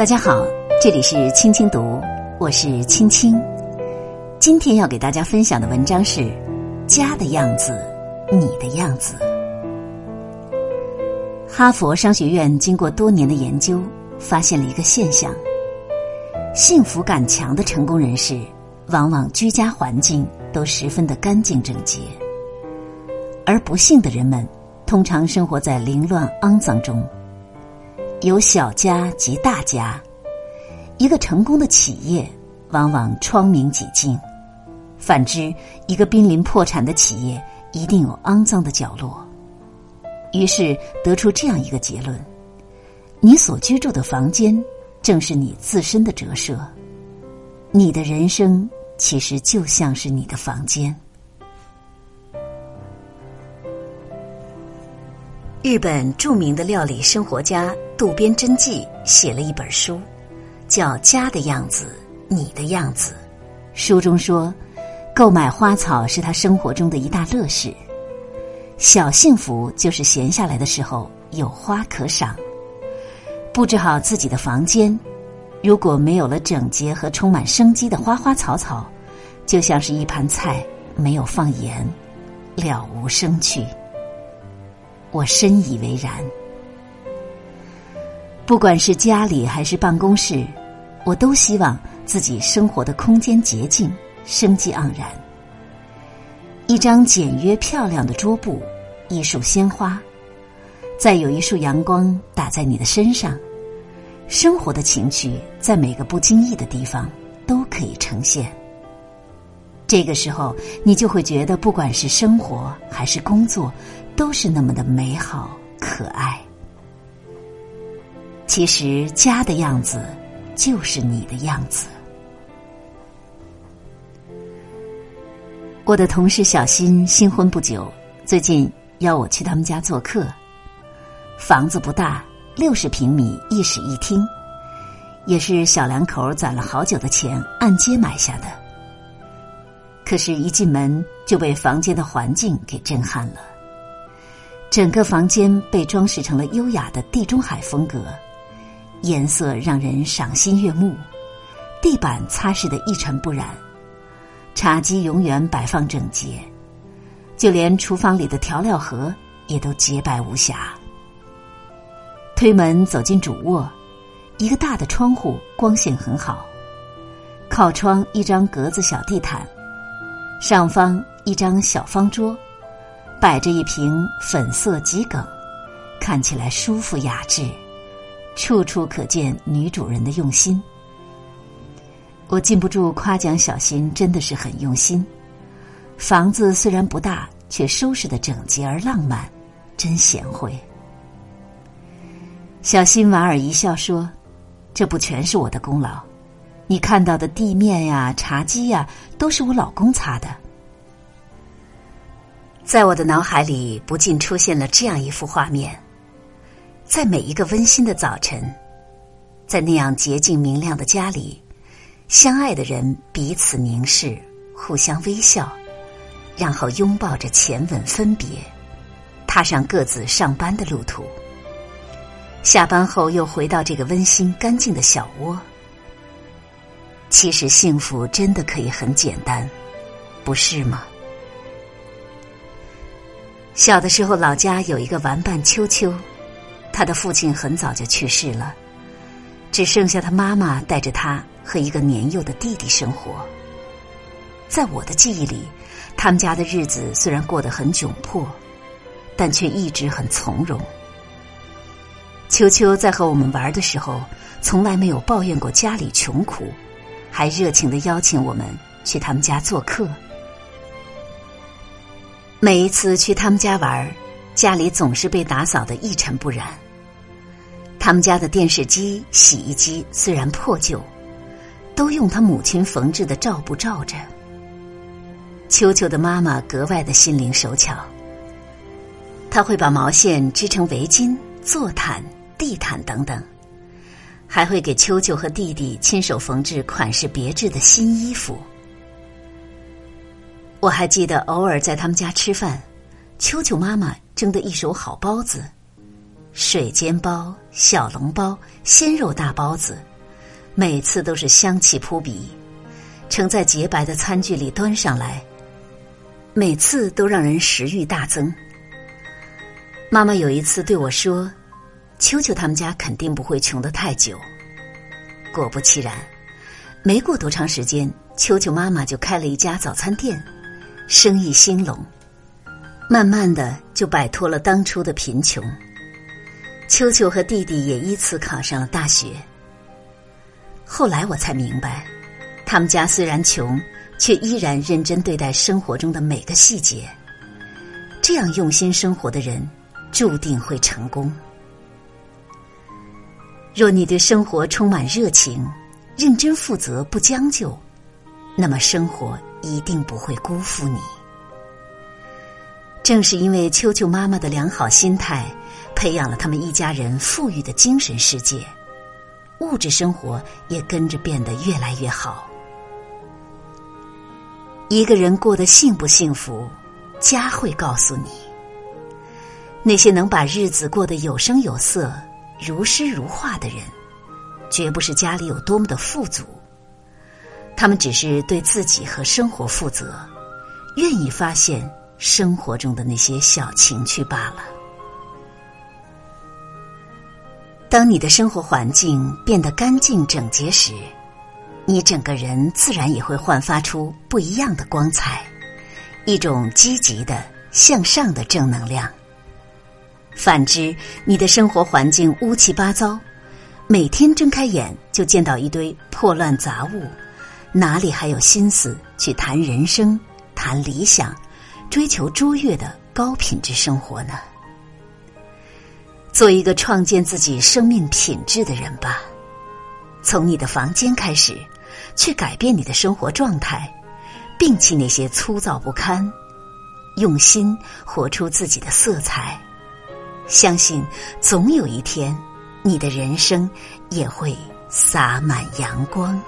大家好，这里是青青读，我是青青。今天要给大家分享的文章是《家的样子，你的样子》。哈佛商学院经过多年的研究，发现了一个现象：幸福感强的成功人士，往往居家环境都十分的干净整洁，而不幸的人们，通常生活在凌乱肮脏中。有小家及大家，一个成功的企业往往窗明几净；反之，一个濒临破产的企业一定有肮脏的角落。于是得出这样一个结论：你所居住的房间正是你自身的折射，你的人生其实就像是你的房间。日本著名的料理生活家渡边真纪写了一本书，叫《家的样子，你的样子》。书中说，购买花草是他生活中的一大乐事。小幸福就是闲下来的时候有花可赏。布置好自己的房间，如果没有了整洁和充满生机的花花草草，就像是一盘菜没有放盐，了无生趣。我深以为然。不管是家里还是办公室，我都希望自己生活的空间洁净、生机盎然。一张简约漂亮的桌布，一束鲜花，再有一束阳光打在你的身上，生活的情趣在每个不经意的地方都可以呈现。这个时候，你就会觉得，不管是生活还是工作。都是那么的美好可爱。其实家的样子就是你的样子。我的同事小新新婚不久，最近邀我去他们家做客。房子不大，六十平米，一室一厅，也是小两口攒了好久的钱按揭买下的。可是，一进门就被房间的环境给震撼了。整个房间被装饰成了优雅的地中海风格，颜色让人赏心悦目，地板擦拭的一尘不染，茶几永远摆放整洁，就连厨房里的调料盒也都洁白无瑕。推门走进主卧，一个大的窗户，光线很好，靠窗一张格子小地毯，上方一张小方桌。摆着一瓶粉色桔梗，看起来舒服雅致，处处可见女主人的用心。我禁不住夸奖小新，真的是很用心。房子虽然不大，却收拾的整洁而浪漫，真贤惠。小新莞尔一笑说：“这不全是我的功劳，你看到的地面呀、茶几呀，都是我老公擦的。”在我的脑海里，不禁出现了这样一幅画面：在每一个温馨的早晨，在那样洁净明亮的家里，相爱的人彼此凝视，互相微笑，然后拥抱着前吻分别，踏上各自上班的路途。下班后又回到这个温馨干净的小窝。其实幸福真的可以很简单，不是吗？小的时候，老家有一个玩伴秋秋，他的父亲很早就去世了，只剩下他妈妈带着他和一个年幼的弟弟生活。在我的记忆里，他们家的日子虽然过得很窘迫，但却一直很从容。秋秋在和我们玩的时候，从来没有抱怨过家里穷苦，还热情的邀请我们去他们家做客。每一次去他们家玩，家里总是被打扫的一尘不染。他们家的电视机、洗衣机虽然破旧，都用他母亲缝制的罩布罩着。秋秋的妈妈格外的心灵手巧，她会把毛线织成围巾、坐毯、地毯等等，还会给秋秋和弟弟亲手缝制款式别致的新衣服。我还记得，偶尔在他们家吃饭，秋秋妈妈蒸的一手好包子，水煎包、小笼包、鲜肉大包子，每次都是香气扑鼻，盛在洁白的餐具里端上来，每次都让人食欲大增。妈妈有一次对我说：“秋秋他们家肯定不会穷得太久。”果不其然，没过多长时间，秋秋妈妈就开了一家早餐店，生意兴隆，慢慢的就摆脱了当初的贫穷。秋秋和弟弟也依次考上了大学。后来我才明白，他们家虽然穷，却依然认真对待生活中的每个细节。这样用心生活的人，注定会成功。若你对生活充满热情，认真负责不将就，那么生活一定不会辜负你。正是因为秋秋妈妈的良好心态，培养了他们一家人富裕的精神世界。物质生活也跟着变得越来越好。一个人过得幸不幸福，家会告诉你。那些能把日子过得有声有色、如诗如画的人，绝不是家里有多么的富足，他们只是对自己和生活负责，愿意发现生活中的那些小情趣罢了。当你的生活环境变得干净整洁时，你整个人自然也会焕发出不一样的光彩，一种积极的向上的正能量。反之，你的生活环境乌七八糟，每天睁开眼就见到一堆破乱杂物，哪里还有心思去谈人生、谈理想、追求卓越的高品质生活呢？做一个创建自己生命品质的人吧，从你的房间开始，去改变你的生活状态，摒弃那些粗糙不堪，用心活出自己的色彩。相信总有一天，你的人生也会洒满阳光。